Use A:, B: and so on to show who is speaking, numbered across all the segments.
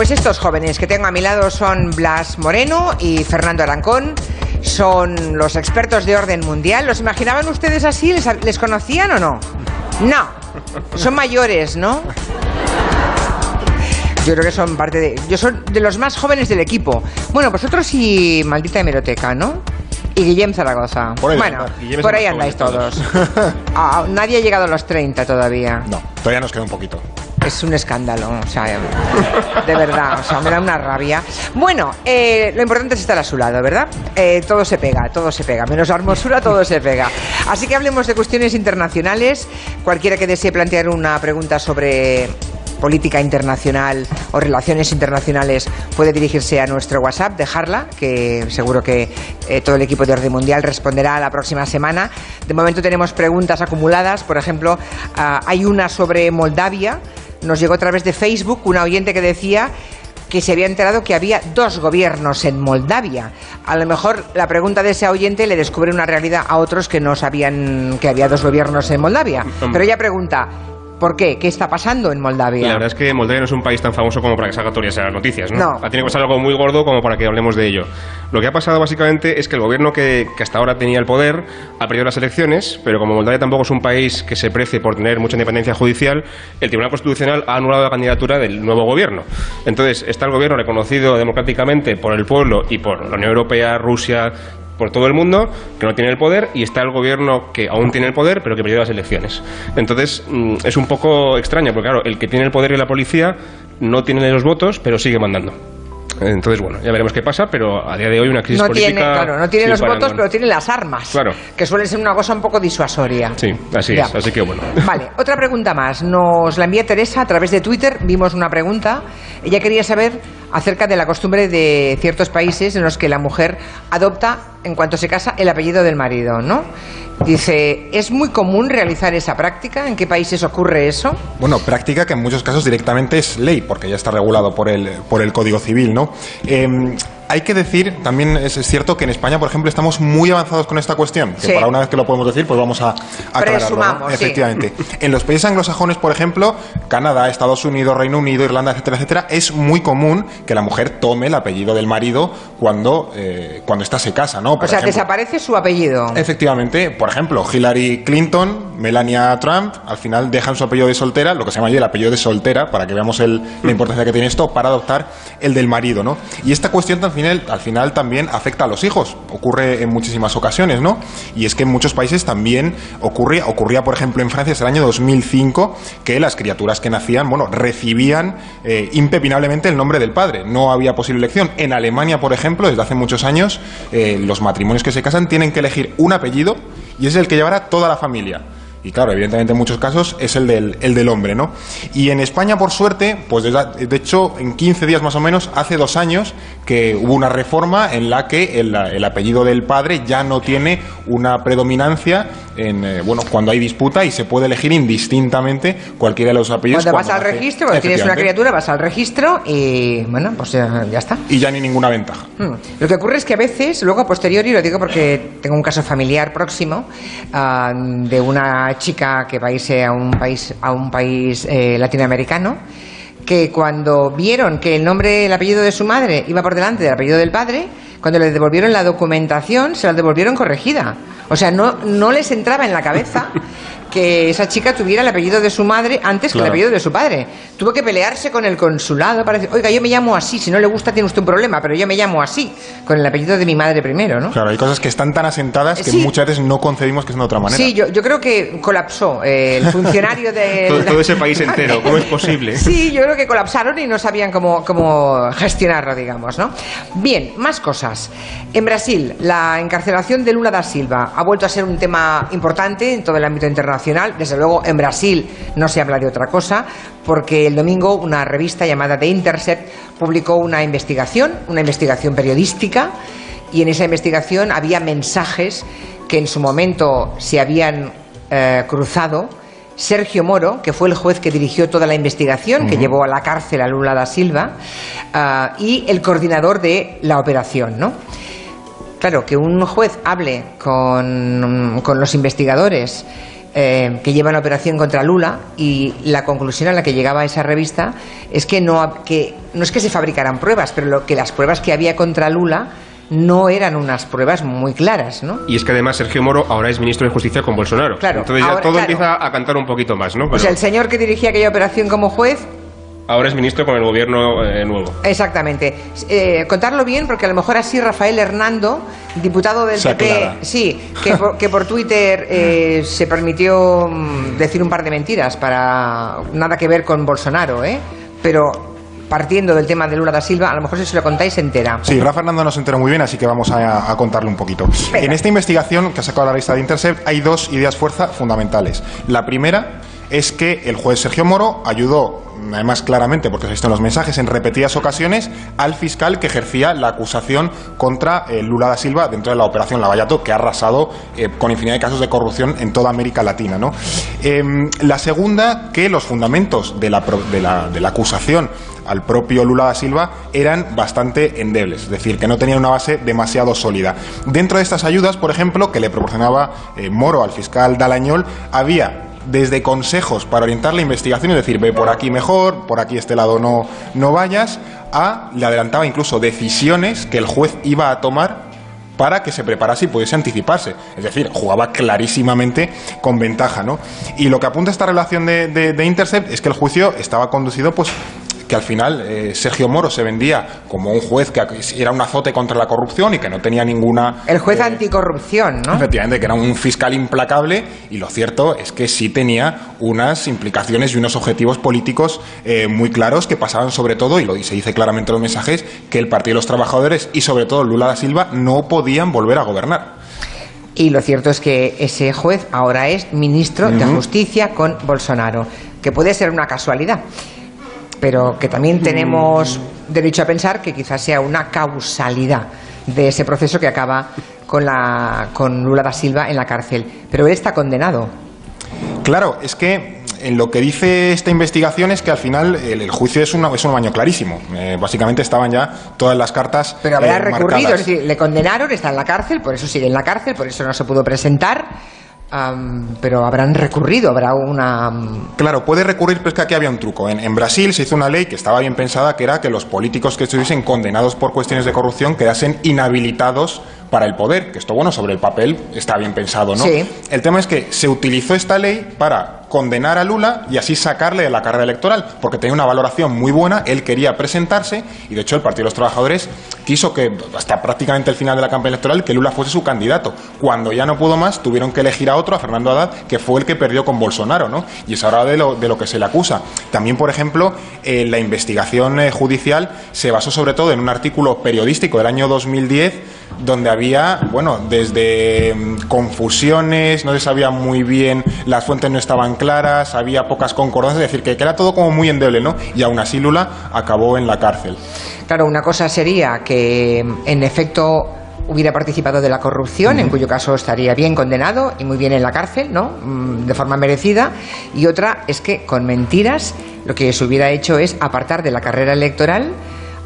A: Pues estos jóvenes que tengo a mi lado son Blas Moreno y Fernando Arancón. Son los expertos de orden mundial. ¿Los imaginaban ustedes así? ¿Les, les conocían o no? No. Son mayores, ¿no? Yo creo que son parte de. Yo soy de los más jóvenes del equipo. Bueno, vosotros y maldita hemeroteca, ¿no? Y Guillem Zaragoza.
B: Por ahí
A: bueno.
C: Guillem
A: por ahí andáis
C: de
A: todos. Ah, nadie ha llegado a los 30 todavía.
B: No, todavía nos queda un poquito.
A: Es un escándalo, o sea, de verdad, o sea, me da una rabia. Bueno, eh, lo importante es estar a su lado, ¿verdad? Eh, todo se pega, todo se pega, menos la hermosura, todo se pega. Así que hablemos de cuestiones internacionales. Cualquiera que desee plantear una pregunta sobre política internacional o relaciones internacionales puede dirigirse a nuestro WhatsApp, dejarla, que seguro que eh, todo el equipo de Orden Mundial responderá la próxima semana. De momento tenemos preguntas acumuladas, por ejemplo, ah, hay una sobre Moldavia, nos llegó a través de Facebook una oyente que decía que se había enterado que había dos gobiernos en Moldavia. A lo mejor la pregunta de ese oyente le descubre una realidad a otros que no sabían que había dos gobiernos en Moldavia. Pero ella pregunta, ¿por qué? ¿Qué está pasando en Moldavia?
C: La verdad es que Moldavia no es un país tan famoso como para que salga todas las noticias, ¿no?
A: No.
C: Ha tenido que pasar algo muy gordo como para que hablemos de ello. Lo que ha pasado básicamente es que el gobierno que, que hasta ahora tenía el poder ha perdido las elecciones, pero como Moldavia tampoco es un país que se precie por tener mucha independencia judicial, el Tribunal Constitucional ha anulado la candidatura del nuevo gobierno. Entonces, está el gobierno reconocido democráticamente por el pueblo y por la Unión Europea, Rusia, por todo el mundo, que no tiene el poder, y está el gobierno que aún tiene el poder, pero que perdió las elecciones. Entonces, mm, es un poco extraño, porque claro, el que tiene el poder y la policía no tiene los votos, pero sigue mandando. Entonces, bueno, ya veremos qué pasa, pero a día de hoy una crisis
A: no
C: política...
A: tiene, claro, no tiene los votos, pero tiene las armas.
C: Claro.
A: Que suele ser una cosa un poco disuasoria.
C: Sí, así
A: Ya.
C: es, así que bueno.
A: Vale, otra pregunta más. Nos la envía Teresa a través de Twitter. Vimos una pregunta. Ella quería saber acerca de la costumbre de ciertos países en los que la mujer adopta, en cuanto se casa, el apellido del marido, ¿no? Dice, ¿es muy común realizar esa práctica? ¿En qué países ocurre eso?
B: Bueno, práctica que en muchos casos directamente es ley, porque ya está regulado por el, por el Código Civil, ¿no? Eh, hay que decir, también es, es cierto que en España, por ejemplo, estamos muy avanzados con esta cuestión, que
A: Sí.
B: para una vez que lo podemos decir, pues vamos a, a aclararlo. ¿no?
A: Presumamos, sí.
B: Efectivamente. En los países anglosajones, por ejemplo, Canadá, Estados Unidos, Reino Unido, Irlanda, etcétera, etcétera, es muy común que la mujer tome el apellido del marido cuando, eh, cuando ésta se casa, ¿no?
A: O
B: Por
A: sea,
B: ejemplo.
A: desaparece su apellido.
B: Efectivamente, por ejemplo, Hillary Clinton, Melania Trump, al final dejan su apellido de soltera, lo que se llama allí el apellido de soltera, para que veamos el- la importancia que tiene esto, para adoptar el del marido, ¿no? Y esta cuestión al al final también afecta a los hijos, ocurre en muchísimas ocasiones, ¿no? Y es que en muchos países también ocurría, ocurría por ejemplo en Francia hasta el año 2005, que las criaturas que nacían, bueno, recibían eh, impepinablemente el nombre del padre, no había posible elección. En Alemania, por ejemplo, desde hace muchos años, eh, los matrimonios que se casan tienen que elegir un apellido y es el que llevará toda la familia. Y claro, evidentemente en muchos casos es el del, el del hombre, ¿no? Y en España, por suerte, pues de hecho, en 15 días más o menos, hace dos años, que hubo una reforma en la que el apellido del padre ya no tiene una predominancia en, eh, bueno, cuando hay disputa y se puede elegir indistintamente cualquiera de los apellidos.
A: Cuando vas al registro, cuando tienes una criatura, vas al registro y, bueno, pues ya, ya está.
B: Y ya ni ninguna ventaja.
A: Hmm. Lo que ocurre es que a veces, luego a posteriori, lo digo porque tengo un caso familiar próximo ah, de una chica que va a irse a un país, a un país eh, latinoamericano, que cuando vieron que el nombre, el apellido de su madre iba por delante del apellido del padre, cuando le devolvieron la documentación, se la devolvieron corregida. O sea, no, no les entraba en la cabeza que esa chica tuviera el apellido de su madre antes que el
B: Claro.
A: apellido de su padre. Tuvo que pelearse con el consulado para decir, oiga, yo me llamo así, si no le gusta tiene usted un problema, pero yo me llamo así, con el apellido de mi madre primero, ¿no?
B: Claro, hay cosas que están tan asentadas que
A: Sí.
B: muchas veces no concebimos que es de otra manera.
A: Sí, yo, yo creo que colapsó eh, el funcionario de...
C: Todo, todo ese país entero, ¿cómo es posible?
A: Sí, yo creo que colapsaron y no sabían cómo, cómo gestionarlo, digamos, ¿no? Bien, más cosas. En Brasil, la encarcelación de Lula da Silva ha vuelto a ser un tema importante en todo el ámbito internacional. Desde luego, en Brasil no se habla de otra cosa, porque el domingo una revista llamada The Intercept publicó una investigación, una investigación periodística, y en esa investigación había mensajes que en su momento se habían eh, cruzado. Sergio Moro, que fue el juez que dirigió toda la investigación, que llevó a la cárcel a Lula da Silva, ah, y el coordinador de la operación, ¿no? Claro, que un juez hable con, con los investigadores eh, que llevan la operación contra Lula y la conclusión a la que llegaba esa revista es que no, que, no es que se fabricaran pruebas, pero lo, que las pruebas que había contra Lula no eran unas pruebas muy claras, ¿no?
C: Y es que además Sergio Moro ahora es ministro de Justicia con Bolsonaro.
A: Claro,
C: Entonces ya
A: ahora-
C: todo
A: claro.
C: empieza a cantar un poquito más, ¿no?
A: O sea, el señor que dirigía aquella operación como juez
C: ahora es ministro con el gobierno eh, nuevo.
A: Exactamente. Eh, contarlo bien, porque a lo mejor así Rafael Hernando, diputado del
B: Se
A: PP,
B: aclara.
A: sí, que por, que por Twitter eh, se permitió mm, decir un par de mentiras para nada que ver con Bolsonaro, ¿eh? Pero partiendo del tema de Lula da Silva, a lo mejor si se lo contáis entera.
B: Sí, Rafa Fernando nos enteró muy bien, así que vamos a, a contarle un poquito.
A: Venga.
B: En esta investigación que ha sacado la revista de Intercept hay dos ideas fuerza fundamentales. La primera es que el juez Sergio Moro ayudó, además claramente, porque se visto en los mensajes, en repetidas ocasiones, al fiscal que ejercía la acusación contra eh, Lula da Silva dentro de la operación Lavallato, que ha arrasado eh, con infinidad de casos de corrupción en toda América Latina. ¿no? Em, la segunda, que los fundamentos de la, de la- de la acusación al propio Lula da Silva eran bastante endebles, es decir, que no tenían una base demasiado sólida. Dentro de estas ayudas, por ejemplo, que le proporcionaba eh, Moro al fiscal Dalañol, había desde consejos para orientar la investigación, es decir, ve por aquí mejor, por aquí este lado no, no vayas, a le adelantaba incluso decisiones que el juez iba a tomar para que se preparase y pudiese anticiparse. Es decir, jugaba clarísimamente con ventaja, ¿no? Y lo que apunta esta relación de, de- de Intercept es que el juicio estaba conducido, pues que al final eh, Sergio Moro se vendía como un juez que era un azote contra la corrupción y que no tenía ninguna...
A: El juez
B: eh,
A: anticorrupción, ¿no?
B: Efectivamente, que era un fiscal implacable y lo cierto es que sí tenía unas implicaciones y unos objetivos políticos eh, muy claros que pasaban sobre todo, y lo se dice claramente en los mensajes, que el Partido de los Trabajadores y sobre todo Lula da Silva no podían volver a gobernar.
A: Y lo cierto es que ese juez ahora es ministro de Justicia con Bolsonaro, que puede ser una casualidad, pero que también tenemos derecho a pensar que quizás sea una causalidad de ese proceso que acaba con, la, con Lula da Silva en la cárcel. Pero él está condenado.
B: Claro, es que en lo que dice esta investigación es que al final el, el juicio es, una- es un baño clarísimo. Eh, básicamente estaban ya todas las cartas.
A: Pero habrá
B: eh,
A: recurrido, es decir, le condenaron, está en la cárcel, por eso sigue en la cárcel, por eso no se pudo presentar. Pero habrán recurrido, habrá una.
B: Claro, puede recurrir, pero es que aquí había un truco. En, en Brasil se hizo una ley que estaba bien pensada, que era que los políticos que estuviesen condenados por cuestiones de corrupción quedasen inhabilitados para el poder. Que esto, bueno, sobre el papel está bien pensado, ¿no?
A: Sí.
B: El tema es que se utilizó esta ley para condenar a Lula y así sacarle de la carrera electoral, porque tenía una valoración muy buena, él quería presentarse y de hecho el Partido de los Trabajadores quiso que hasta prácticamente el final de la campaña electoral que Lula fuese su candidato. Cuando ya no pudo más, tuvieron que elegir a otro, a Fernando Haddad, que fue el que perdió con Bolsonaro, ¿no? Y es ahora de lo, de lo que se le acusa. También, por ejemplo, eh, la investigación eh, judicial se basó sobre todo en un artículo periodístico del año 2010 donde había, bueno, desde mm, confusiones, no se sabía muy bien, las fuentes no estaban claras, había pocas concordancias, es decir, que, era todo como muy endeble, ¿no? Y aún así Lula acabó en la cárcel.
A: Claro, una cosa sería que en efecto hubiera participado de la corrupción, en cuyo caso estaría bien condenado y muy bien en la cárcel, ¿no? Mm, De forma merecida. Y otra es que con mentiras lo que se hubiera hecho es apartar de la carrera electoral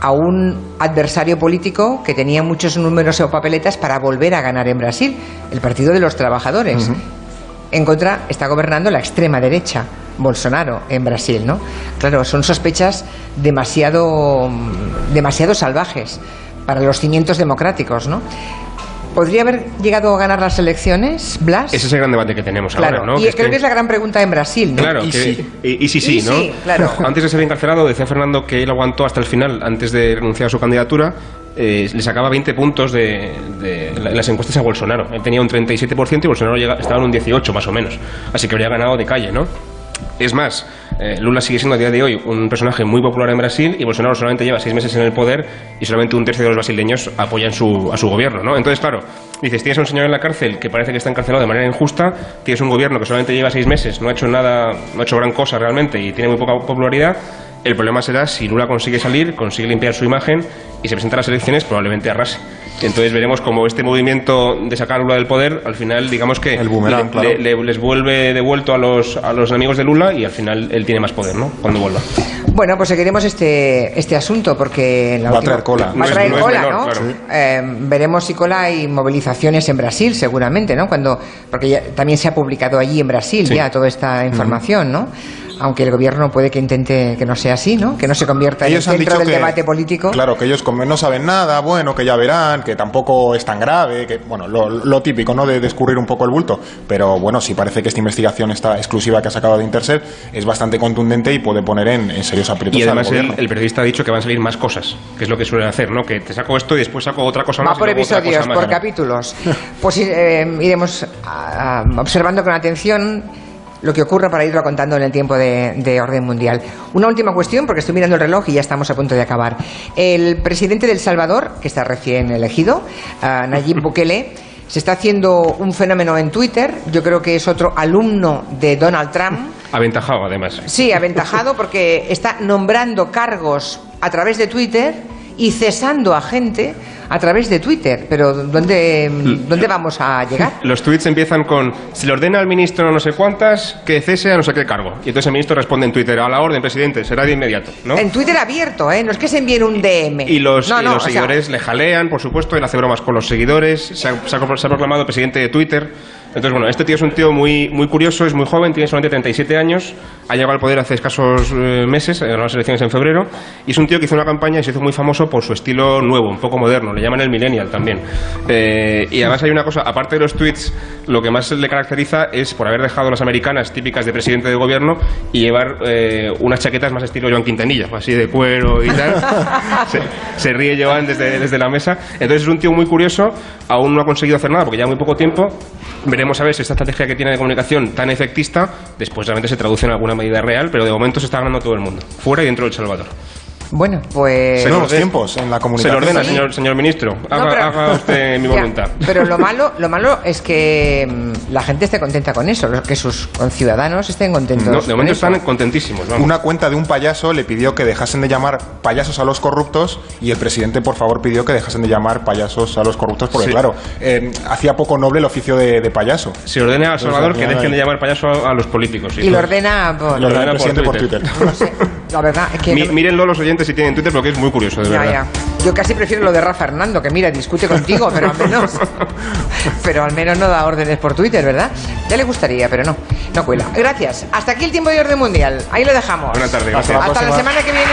A: a un adversario político que tenía muchos números o papeletas para volver a ganar en Brasil, el Partido de los Trabajadores. En contra está gobernando la extrema derecha, Bolsonaro, en Brasil, ¿no? Claro, son sospechas demasiado, mm, demasiado salvajes para los cimientos democráticos, ¿no? ¿Podría haber llegado a ganar las elecciones, Blas?
C: Ese es el gran debate que tenemos
A: claro,
C: ahora, ¿no?
A: y
C: Que es
A: creo
C: que-
A: que es la gran pregunta en Brasil, ¿no?
C: Claro,
B: Y
C: que-
B: sí.
C: y, y sí, sí,
A: Y
C: ¿no?
A: sí, claro.
C: Antes de ser encarcelado, decía Fernando que él aguantó hasta el final, antes de renunciar a su candidatura, eh, le sacaba 20 puntos de, de- las encuestas a Bolsonaro. Él tenía un 37% y Bolsonaro llega- estaba en un 18 más o menos. Así que habría ganado de calle, ¿no? Es más, eh, Lula sigue siendo a día de hoy un personaje muy popular en Brasil y Bolsonaro solamente lleva seis meses en el poder y solamente un tercio de los brasileños apoyan su, a su gobierno, ¿no? Entonces, claro, dices, tienes a un señor en la cárcel que parece que está encarcelado de manera injusta, tienes un gobierno que solamente lleva seis meses, no ha hecho nada, no ha hecho gran cosa realmente y tiene muy poca popularidad El problema será si Lula consigue salir, consigue limpiar su imagen y se presenta a las elecciones, probablemente arrase. Entonces veremos cómo este movimiento de sacar a Lula del poder, al final, digamos que
B: El boomerang,
C: le-
B: claro.
C: le- le- les vuelve devuelto a los, a los enemigos de Lula y al final él tiene más poder, ¿no? Cuando vuelva.
A: Bueno, pues seguiremos este, este asunto porque la
B: Va a
A: última-
B: traer cola.
A: Va
C: No
A: a traer
C: no es
A: cola,
C: menor,
A: ¿no?
C: claro.
A: Eh, veremos si cola y movilizaciones en Brasil, seguramente, ¿no? Cuando, porque ya- también se ha publicado allí en Brasil
C: Sí.
A: ya toda esta información, ¿no? Aunque el gobierno puede que intente que no sea así, ¿no? Que no se convierta en el centro
B: dicho
A: del
B: que,
A: debate político.
B: Claro, que ellos como no saben nada, bueno, que ya verán, que tampoco es tan grave, que bueno, lo, lo típico, ¿no? De descubrir un poco el bulto. Pero bueno, sí parece que esta investigación esta exclusiva que ha sacado de Intercept es bastante contundente y puede poner en, en serios aprietos
C: Y
B: al
C: además el,
B: gobierno.
C: el periodista ha dicho que van a salir más cosas, que es lo que suelen hacer, ¿no? Que te saco esto y después saco otra cosa
A: Va
C: más. y
A: por
C: otra
A: episodios,
C: cosa más.
A: por capítulos. Pues eh, iremos observando con atención lo que ocurra para irlo contando en el tiempo de, de orden mundial. Una última cuestión, porque estoy mirando el reloj y ya estamos a punto de acabar. El presidente del Salvador, que está recién elegido, ah, Nayib Bukele, se está haciendo un fenómeno en Twitter. Yo creo que es otro alumno de Donald Trump.
C: Aventajado, además.
A: Sí, aventajado porque está nombrando cargos a través de Twitter y cesando a gente a través de Twitter. Pero ¿dónde, dónde vamos a llegar?
C: Los tweets empiezan con se le ordena al ministro no sé cuántas que cese a no sé qué cargo. Y entonces el ministro responde en Twitter a la orden, presidente, será de inmediato, ¿no?
A: En Twitter abierto, ¿eh? No es que se envíen un DM.
C: Y los,
A: No,
C: y
A: no,
C: los
A: o sea,
C: seguidores le jalean, por supuesto, él hace bromas con los seguidores, se ha, se ha- se ha proclamado presidente de Twitter. Entonces, bueno, este tío es un tío muy, muy curioso, es muy joven, tiene solamente 37 años, ha llegado al poder hace escasos eh, meses, ganó las elecciones en febrero, y es un tío que hizo una campaña y se hizo muy famoso por su estilo nuevo, un poco moderno, le llaman el millennial también. Eh, y además hay una cosa, aparte de los tweets, lo que más le caracteriza es por haber dejado las americanas típicas de presidente de gobierno y llevar eh, unas chaquetas más estilo Joan Quintanilla, así de cuero y tal. se, se ríe Joan desde, desde la mesa. Entonces es un tío muy curioso, aún no ha conseguido hacer nada porque lleva muy poco tiempo. Veremos a ver si esta estrategia que tiene de comunicación tan efectista después realmente se traduce en alguna medida real, pero de momento se está ganando todo el mundo, fuera y dentro de Salvador.
A: Bueno, pues...
C: Se
B: Nuevos tiempos en la
C: Se
B: comunicación.
C: lo ordena,
A: Sí.
C: señor, señor ministro. Haga,
A: No, pero-
C: haga usted mi
A: Ya,
C: voluntad.
A: Pero lo malo, lo malo es que mm, la gente esté contenta con eso, que sus conciudadanos estén contentos.
C: No, de
A: con
C: momento
A: eso.
C: están contentísimos. vamos.
B: Una cuenta de un payaso le pidió que dejasen de llamar payasos a los corruptos y el presidente, por favor, pidió que dejasen de llamar payasos a los corruptos porque,
C: Sí.
B: claro, eh, hacía poco noble el oficio de, de payaso.
C: Se ordena a El Salvador que dejen de llamar payaso a, a los políticos. sí.
A: Y lo ordena por...
B: Lo ordena
C: por
B: presidente por
C: Twitter.
B: Twitter.
A: No sé, la verdad es que...
C: Mi-
A: no-
C: mírenlo los oyentes si tienen Twitter porque es muy curioso, de
A: Ya,
C: verdad.
A: ya. Yo casi prefiero lo de Rafa Hernando, que mira, discute contigo, pero al menos, pero al menos no da órdenes por Twitter, ¿verdad? Ya le gustaría, pero no, no cuela. Gracias. Hasta aquí el tiempo de orden mundial. Ahí lo dejamos.
C: Buenas tardes,
B: Hasta
C: gracias.
B: la
A: Hasta la semana que viene.